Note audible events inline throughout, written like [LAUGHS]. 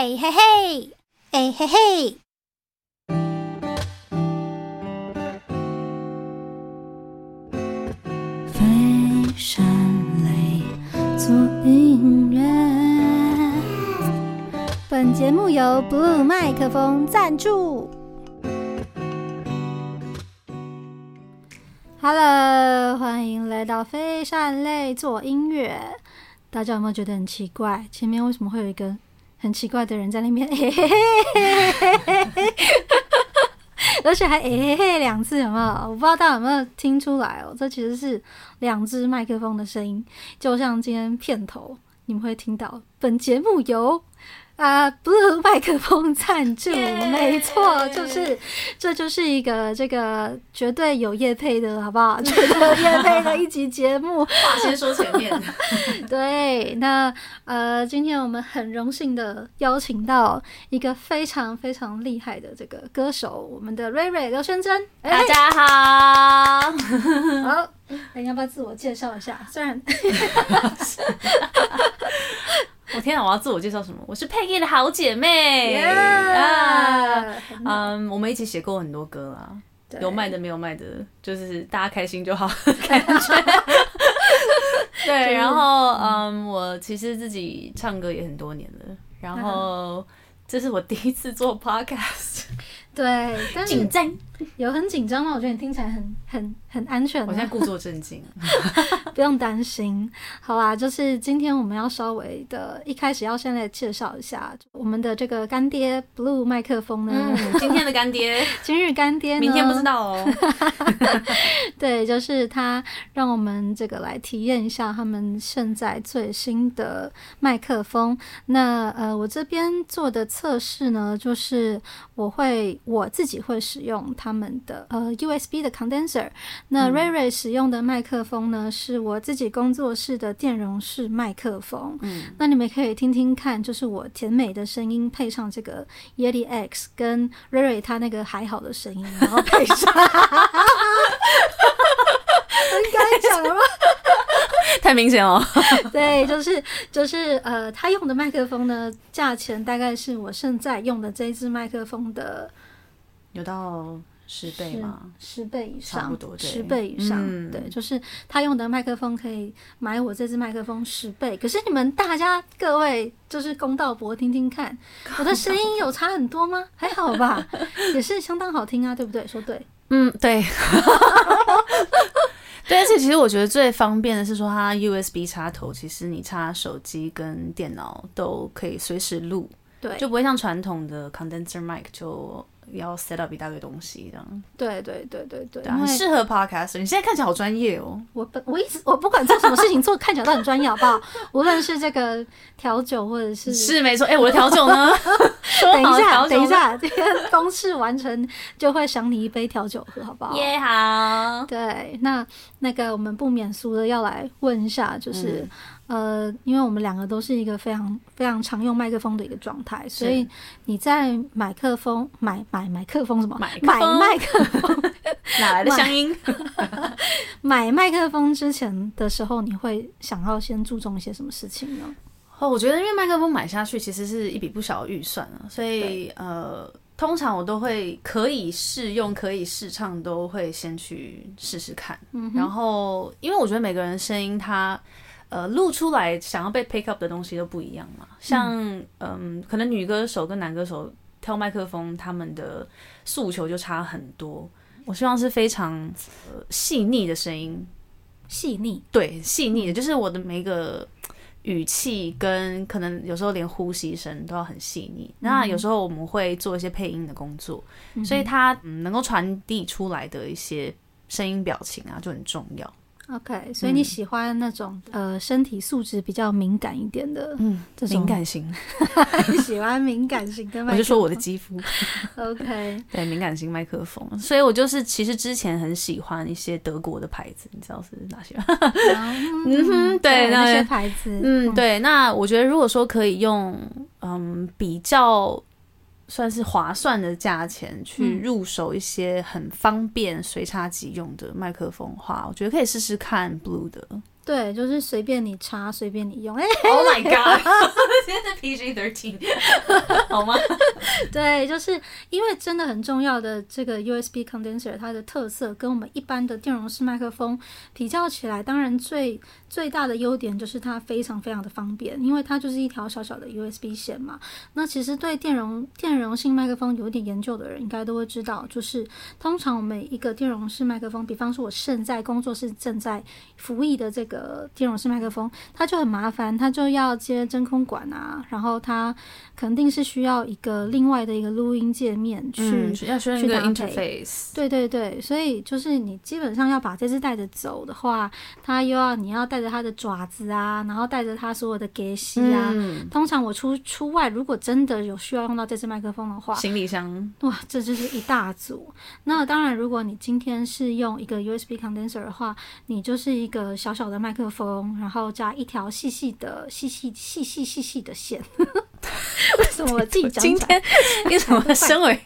哎嘿嘿，哎嘿嘿。飞山雷做音乐。本节目由 Blue 麦克风赞助。Hello，欢迎来到飞山雷做音乐。大家有没有觉得很奇怪？前面为什么会有一个很奇怪的人在那边？[LAUGHS] 而且还诶嘿嘿两次，有没有？我不知道大家有没有听出来哦。这其实是两只麦克风的声音，就像今天片头你们会听到。本节目由啊，Blue 麦克风赞助! [LAUGHS] 没错，就是这就是一个这个绝对有业配的，好不好？[LAUGHS] 绝对有业配的一集节目，话先说前面。[LAUGHS] 对，那呃，今天我们很荣幸的邀请到一个非常非常厉害的这个歌手，我们的瑞瑞刘轩珍，大家好，好，你要不要自我介绍一下？虽然。我天啊！我要自我介绍什么？我是佩仪的好姐妹啊！嗯，我们一起写过很多歌啊，有卖的没有卖的，就是大家开心就好 [LAUGHS] 感觉。[LAUGHS] 对，然后嗯，我其实自己唱歌也很多年了，然后这是我第一次做 podcast。[LAUGHS] 对，紧张有很紧张吗？我觉得你听起来很很很安全。我现在故作镇静，不用担心。好啦，就是今天我们要稍微的，一开始要先来介绍一下我们的这个干爹 Blue 麦克风呢。嗯，今天的干爹，[LAUGHS] 今日干爹，明天不知道哦。[LAUGHS] 对，就是他让我们这个来体验一下他们现在最新的麦克风。那呃，我这边做的测试呢，就是我会。我自己会使用他们的呃 USB 的 condenser，那瑞瑞使用的麦克风呢，是我自己工作室的电容式麦克风。嗯，那你们可以听听看，就是我甜美的声音配上这个 Yeti X，跟瑞瑞他那个还好的声音，[LAUGHS] 然后配上，应该讲了吗？[LAUGHS] 太明显哦。对，就是就是呃，他用的麦克风呢，价钱大概是我现在用的这一支麦克风的。有到十倍吗？十倍以上，差不多，十倍以上。嗯、对，就是他用的麦克风可以买我这支麦克风十倍。可是你们大家各位就是公道伯，听听看，我的声音有差很多吗？还好吧，[LAUGHS] 也是相当好听啊，对不对？说对，嗯，对。[LAUGHS] 对，而且其实我觉得最方便的是说，它 USB 插头，其实你插手机跟电脑都可以随时录，对，就不会像传统的 condenser mic 就。要 set up 一大堆东西，这样。对对对对对，很适合 podcast。你现在看起来好专业哦。我本，我一直我不管做什么事情，做看起来都很专业，好不好？[LAUGHS] 无论是这个调酒，或者是是没错。哎、欸，我的 [LAUGHS] 调酒呢？等一下，等一下，这个公式完成就会赏你一杯调酒喝，好不好？耶、好。对，那那个我们不免俗的要来问一下，就是。嗯呃，因为我们两个都是一个非常非常常用麦克风的一个状态，所以你在麦克风买买麦克风什么？买麦克风哪来的乡音？[LAUGHS] 买麦克风之前的时候，你会想要先注重一些什么事情呢？哦，我觉得因为麦克风买下去其实是一笔不小的预算啊，所以呃，通常我都会可以试用、可以试唱，都会先去试试看。嗯，然后因为我觉得每个人声音它。呃，录出来想要被 pick up 的东西都不一样嘛。像嗯，嗯，可能女歌手跟男歌手挑麦克风，他们的诉求就差很多。我希望是非常呃细腻的声音，细腻，对，细腻的，就是我的每一个语气跟可能有时候连呼吸声都要很细腻。那有时候我们会做一些配音的工作，所以它嗯能够传递出来的一些声音表情啊就很重要。OK，所以你喜欢那种、嗯、呃身体素质比较敏感一点的，嗯，这种敏感型，[LAUGHS] 喜欢敏感型的麦克风。我就说我的肌肤，OK，[LAUGHS] 对，敏感型麦克风，所以我就是其实之前很喜欢一些德国的牌子，你知道是哪些吗？嗯哼，对，那些牌子，嗯，对，那我觉得如果说可以用，嗯，比较。算是划算的价钱去入手一些很方便随插即用的麦克风的话，我觉得可以试试看 Blue 的。对，就是随便你插，随便你用。哎，[LAUGHS] Oh my god！[LAUGHS] 现在是 PG thirteen，[LAUGHS] 好吗？对，就是因为真的很重要的这个 USB condenser，它的特色跟我们一般的电容式麦克风比较起来，当然最最大的优点就是它非常非常的方便，因为它就是一条小小的 USB 线嘛。那其实对电容电容性麦克风有点研究的人，应该都会知道，就是通常我们一个电容式麦克风，比方说我现在工作室正在服役的这个。呃，电容式麦克风，它就很麻烦，它就要接真空管啊，然后它肯定是需要一个另外的一个录音界面去、嗯、要需要一个 interface。对对对，所以就是你基本上要把这只带着走的话，它又要你要带着它的爪子啊，然后带着它所有的给息啊。嗯、通常我出出外，如果真的有需要用到这只麦克风的话，行李箱哇，这就是一大组。那当然，如果你今天是用一个 USB condenser 的话，你就是一个小小的麦。麦克风，然后加一条细细的、细细、细细、细细的线。[LAUGHS] 为什么我自己讲？今天为什么身为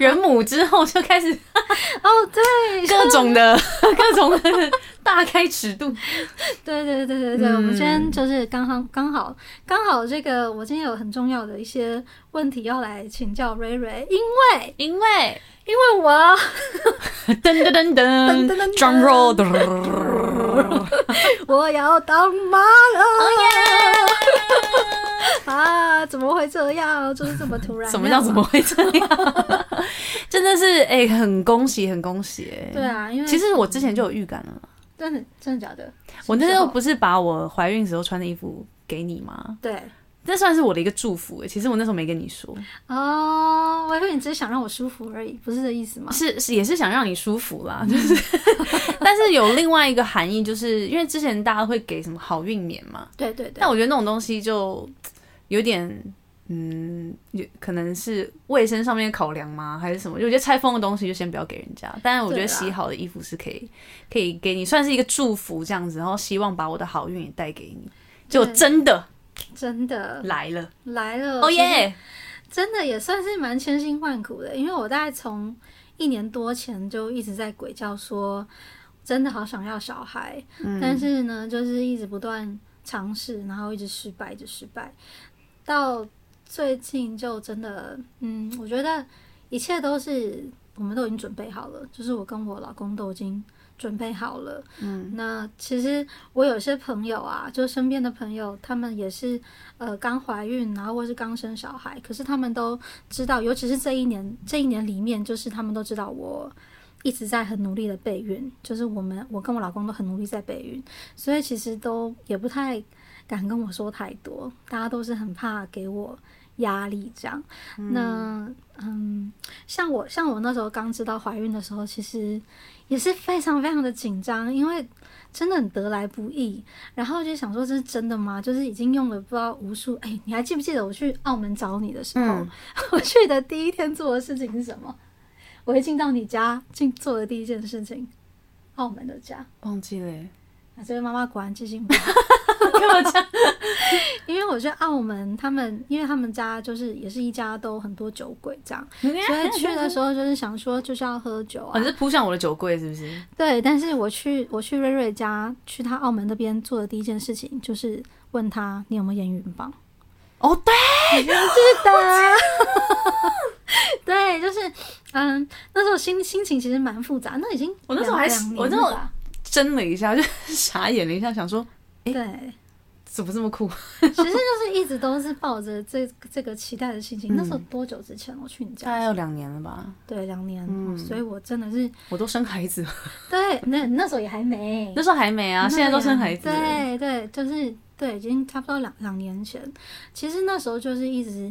人母之后就开始？哦，对，[LAUGHS] 各种的、各种的大开尺度。[LAUGHS] 对对对对对，嗯、我们今天就是刚好刚好刚好这个，我今天有很重要的一些问题要来请教瑞瑞，因为因为因为我 [LAUGHS] 噔噔噔噔噔，drum roll。我要当妈了！Oh! 啊，怎么会这样？就是这么突然。什么叫怎么会这样？[LAUGHS] 真的是哎、欸，很恭喜，很恭喜！对啊，因为其实我之前就有预感了。真的，真的假的？我那时候不是把我怀孕时候穿的衣服给你吗？对。这算是我的一个祝福诶，其实我那时候没跟你说哦，我以为你只是想让我舒服而已，不是这意思吗？是是，也是想让你舒服啦，就是，[LAUGHS] 但是有另外一个含义，就是因为之前大家会给什么好运棉嘛，对对对，但我觉得那种东西就有点，嗯，有可能是卫生上面考量吗，还是什么？就我觉得拆封的东西就先不要给人家，但是我觉得洗好的衣服是可以可以给你，算是一个祝福这样子，然后希望把我的好运也带给你，就真的。真的来了，来了！哦耶！真的也算是蛮千辛万苦的，因为我大概从一年多前就一直在鬼叫说，真的好想要小孩，嗯、但是呢，就是一直不断尝试，然后一直失败，一直失败，到最近就真的，嗯，我觉得一切都是我们都已经准备好了，就是我跟我老公都已经。准备好了，嗯，那其实我有些朋友啊，就身边的朋友，他们也是呃刚怀孕，然后或是刚生小孩，可是他们都知道，尤其是这一年这一年里面，就是他们都知道我一直在很努力的备孕，就是我们我跟我老公都很努力在备孕，所以其实都也不太敢跟我说太多，大家都是很怕给我压力这样。嗯那嗯，像我像我那时候刚知道怀孕的时候，其实。也是非常非常的紧张，因为真的很得来不易。然后就想说，这是真的吗？就是已经用了不知道无数。哎，你还记不记得我去澳门找你的时候，嗯、[LAUGHS] 我去的第一天做的事情是什么？我一进到你家，进做的第一件事情，澳门的家，忘记了。啊，这位妈妈果然记性不好。跟我讲，因为我觉得澳门他们，因为他们家就是也是一家都很多酒鬼这样，所以去的时候就是想说就是要喝酒啊。你是扑向我的酒柜是不是？对，但是我去我去瑞瑞家，去他澳门那边做的第一件事情就是问他你有没有验孕棒？哦，对，是的，[LAUGHS] 对，就是嗯，那时候心心情其实蛮复杂，那已经我那时候还我那时候怔了一下，就傻眼了一下，想说。对，怎么这么酷？[LAUGHS] 其实就是一直都是抱着这这个期待的心情。嗯、那时候多久之前我去你家？大概有两年了吧？对，两年。嗯，所以我真的是我都生孩子了。[LAUGHS] 对，那那时候也还没，那时候还没啊，现在都生孩子。对对，就是对，已经差不多两两年前。其实那时候就是一直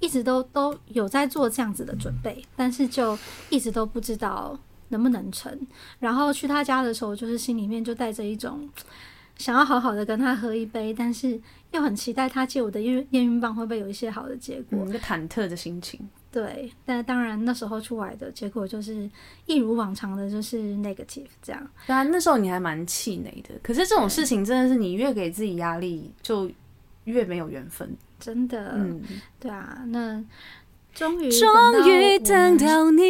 一直都都有在做这样子的准备，但是就一直都不知道能不能成。然后去他家的时候，就是心里面就带着一种。想要好好的跟他喝一杯，但是又很期待他借我的验验孕棒会不会有一些好的结果，嗯、一个忐忑的心情。对，但当然那时候出来的结果就是一如往常的，就是 negative 这样。对啊，那时候你还蛮气馁的。可是这种事情真的是你越给自己压力，就越没有缘分。真的，嗯，对啊，那终于终于等到你，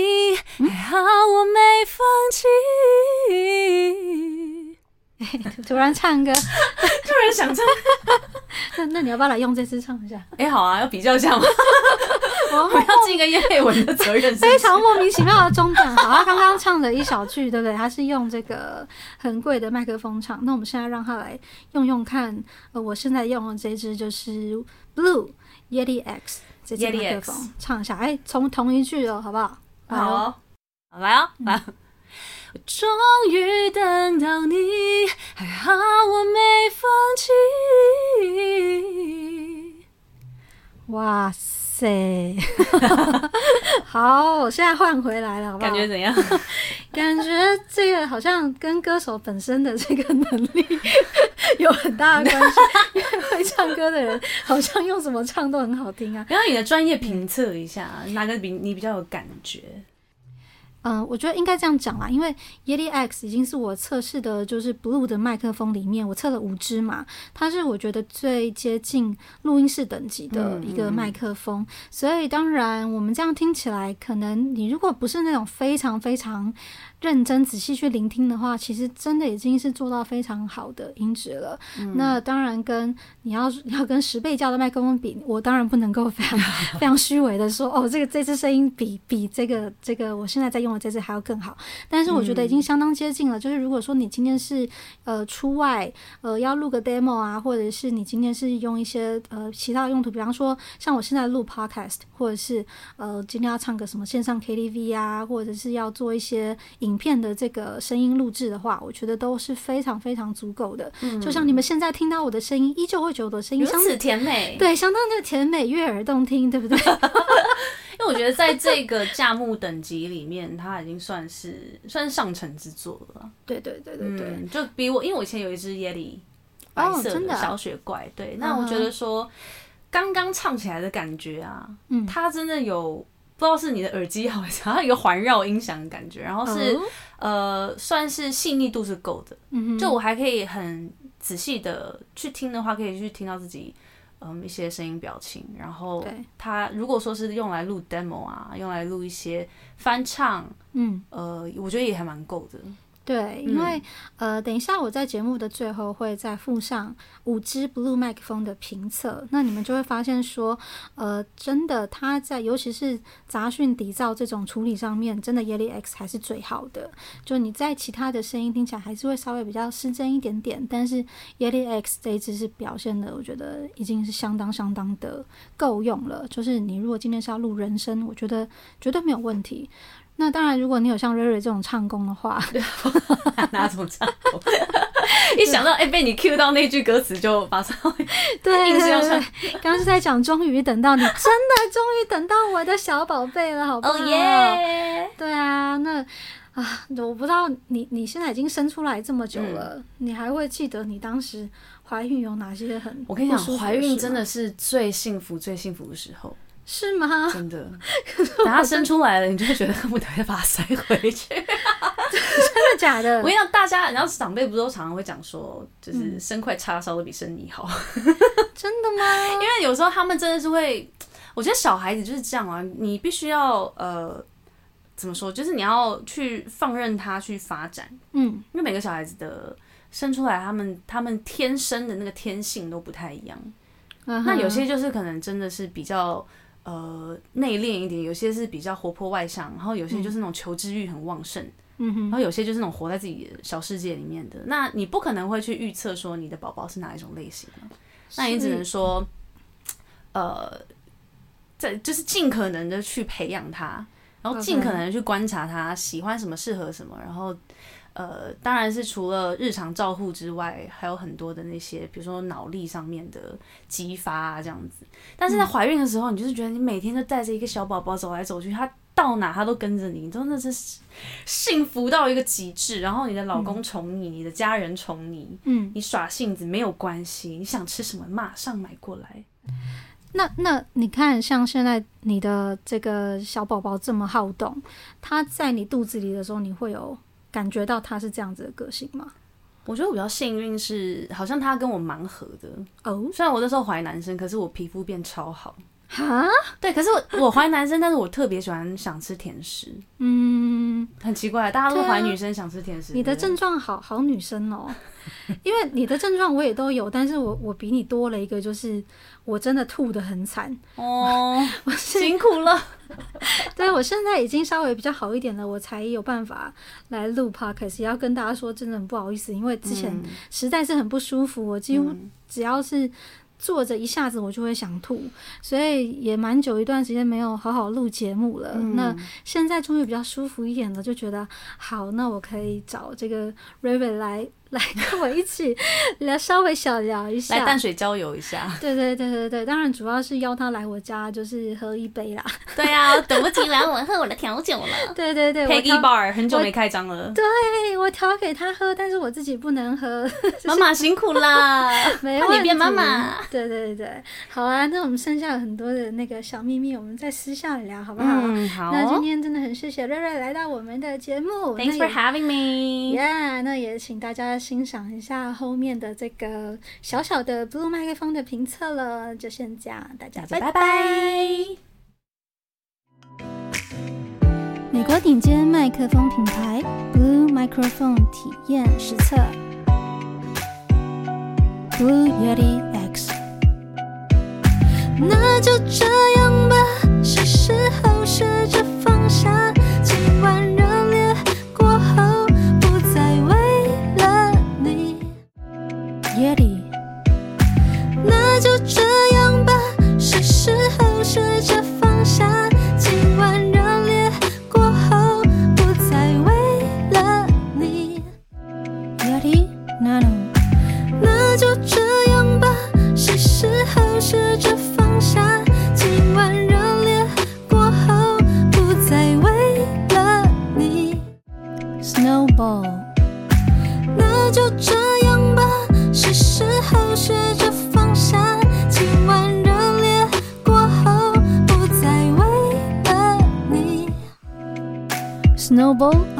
还好我没放弃。[LAUGHS] 突然唱歌，突然想唱，[LAUGHS] 那那你要不要来用这支唱一下？哎、欸，好啊，要比较一下吗？[LAUGHS] 我要尽一个业配文的责任是是，非常莫名其妙的中断。好，他刚刚唱了一小句，对不对？他是用这个很贵的麦克风唱。那我们现在让他来用用看。呃，我现在用的这支就是 Blue Yeti X 这支麦克风，唱一下。哎，从同一句哦，好不好？好、哦，来哦，来、哦。我终于等到你，还好我没放弃。哇塞，好，我现在换回来了，好不好？感觉怎样？感觉这个好像跟歌手本身的这个能力 [LAUGHS] 有很大的关系，因为会唱歌的人好像用什么唱都很好听啊。[LAUGHS] 然后你的专业评测一下，哪个比你比较有感觉？嗯，我觉得应该这样讲啦，因为 Yeti X 已经是我测试的，就是 Blue 的麦克风里面，我测了五支嘛，它是我觉得最接近录音室等级的一个麦克风，嗯嗯，所以当然我们这样听起来，可能你如果不是那种非常非常。认真仔细去聆听的话，其实真的已经是做到非常好的音质了。嗯、那当然，跟你要 [LAUGHS] 要跟十倍焦的麦克风比，我当然不能够非常 [LAUGHS] 非常虚伪的说，哦，这个这支声音比比这个这个我现在在用的这支还要更好。但是我觉得已经相当接近了。嗯、就是如果说你今天是呃出外呃要录个 demo 啊，或者是你今天是用一些呃其他的用途，比方说像我现在录 podcast，或者是呃今天要唱个什么线上 KTV 啊，或者是要做一些。影片的这个声音录制的话，我觉得都是非常非常足够的。嗯，就像你们现在听到我的声音，依旧会觉得我的声音如此甜美，对，相当的甜美，悦耳动听，对不对？[LAUGHS] 因为我觉得在这个价目等级里面，它已经算是算是上乘之作了。对对对对对，嗯，就比我，因为我以前有一只耶利白色的小雪怪，对，那我觉得说刚刚唱起来的感觉啊，嗯，它真的有。不知道是你的耳机好，像有一个环绕音响的感觉，然后是、oh? 呃，算是细腻度是够的。嗯、mm hmm. 就我还可以很仔细的去听的话，可以去听到自己嗯一些声音表情。然后它如果说是用来录 demo 啊，用来录一些翻唱，嗯，呃，我觉得也还蛮够的。对，因为、嗯、呃，等一下我在节目的最后会再附上五支 Blue 麦克风的评测，那你们就会发现说，呃，真的它在尤其是杂讯底噪这种处理上面，真的 Yeti X 还是最好的。就你在其他的声音听起来还是会稍微比较失真一点点，但是 Yeti X 这一支是表现的，我觉得已经是相当相当的够用了。就是你如果今天是要录人声，我觉得绝对没有问题。那当然，如果你有像瑞瑞这种唱功的话，[LAUGHS] 哪种唱功？[LAUGHS] 一想到哎、欸，被你 cue 到那句歌词，就马上 [LAUGHS] 对，硬是要唱。刚刚是在讲，终于等到你，真的终于等到我的小宝贝了，好不好？哦耶.对啊，那啊，我不知道你你现在已经生出来这么久了，嗯、你还会记得你当时怀孕有哪些很？我跟你讲，怀孕真的是最幸福、最幸福的时候。是吗？真的，[LAUGHS] 等他生出来了，你就会觉得恨不得要把它塞回去。[LAUGHS] 真的假的？[LAUGHS] 我跟你讲，大家，然后长辈不是都常常会讲说，就是生块叉烧都比生你好。真的吗？因为有时候他们真的是会，我觉得小孩子就是这样啊，你必须要呃，怎么说？就是你要去放任他去发展。嗯，因为每个小孩子的生出来，他们他们天生的那个天性都不太一样。Uh huh. 那有些就是可能真的是比较。呃，内敛一点，有些是比较活泼外向，然后有些就是那种求知欲很旺盛，嗯哼，然后有些就是那种活在自己的小世界里面的。那你不可能会去预测说你的宝宝是哪一种类型的，那你只能说，呃，在就是尽可能的去培养他，然后尽可能的去观察他喜欢什么，适合什么，然后。呃，当然是除了日常照护之外，还有很多的那些，比如说脑力上面的激发啊，这样子。但是在怀孕的时候，嗯、你就是觉得你每天都带着一个小宝宝走来走去，他到哪他都跟着你，真的是幸福到一个极致。然后你的老公宠你，嗯、你的家人宠你，嗯，你耍性子没有关系，你想吃什么马上买过来。那那你看，像现在你的这个小宝宝这么好动，他在你肚子里的时候，你会有。感觉到他是这样子的个性吗？我觉得我比较幸运是，好像他跟我蛮合的哦。虽然我那时候怀男生，可是我皮肤变超好哈，对，可是我我怀男生，但是我特别喜欢想吃甜食。嗯，很奇怪，大家都怀女生想吃甜食。你的症状好好女生哦，[LAUGHS] 因为你的症状我也都有，但是我我比你多了一个，就是我真的吐的很惨哦，[LAUGHS] 我辛苦了。[LAUGHS] 对，我现在已经稍微比较好一点了，我才有办法来录 podcast。也要跟大家说，真的很不好意思，因为之前实在是很不舒服，我几乎只要是。坐着一下子我就会想吐，所以也蛮久一段时间没有好好录节目了。嗯、那现在终于比较舒服一点了，就觉得好，那我可以找这个瑞瑞来。来跟我一起来稍微小聊一下，来淡水郊游一下。对对对对对，当然主要是邀他来我家，就是喝一杯啦。对啊，等不及来我喝我的调酒了。[LAUGHS] 对对对，Peggy Bar 很久没开张了。对，我调给他喝，但是我自己不能喝。妈妈辛苦啦，[LAUGHS] 没问题。你变妈妈。对对对，好啊，那我们剩下很多的那个小秘密，我们再私下聊好不好？嗯，好。那今天真的很谢谢瑞瑞来到我们的节目。Thanks for having me. Yeah，那也请大家。欣赏一下后面的这个小小的 Blue 麦克风的评测了，就先这样，大家拜拜。拜拜。美国顶尖麦克风品牌 Blue Microphone 体验实测，Blue Yeti X。那就这 available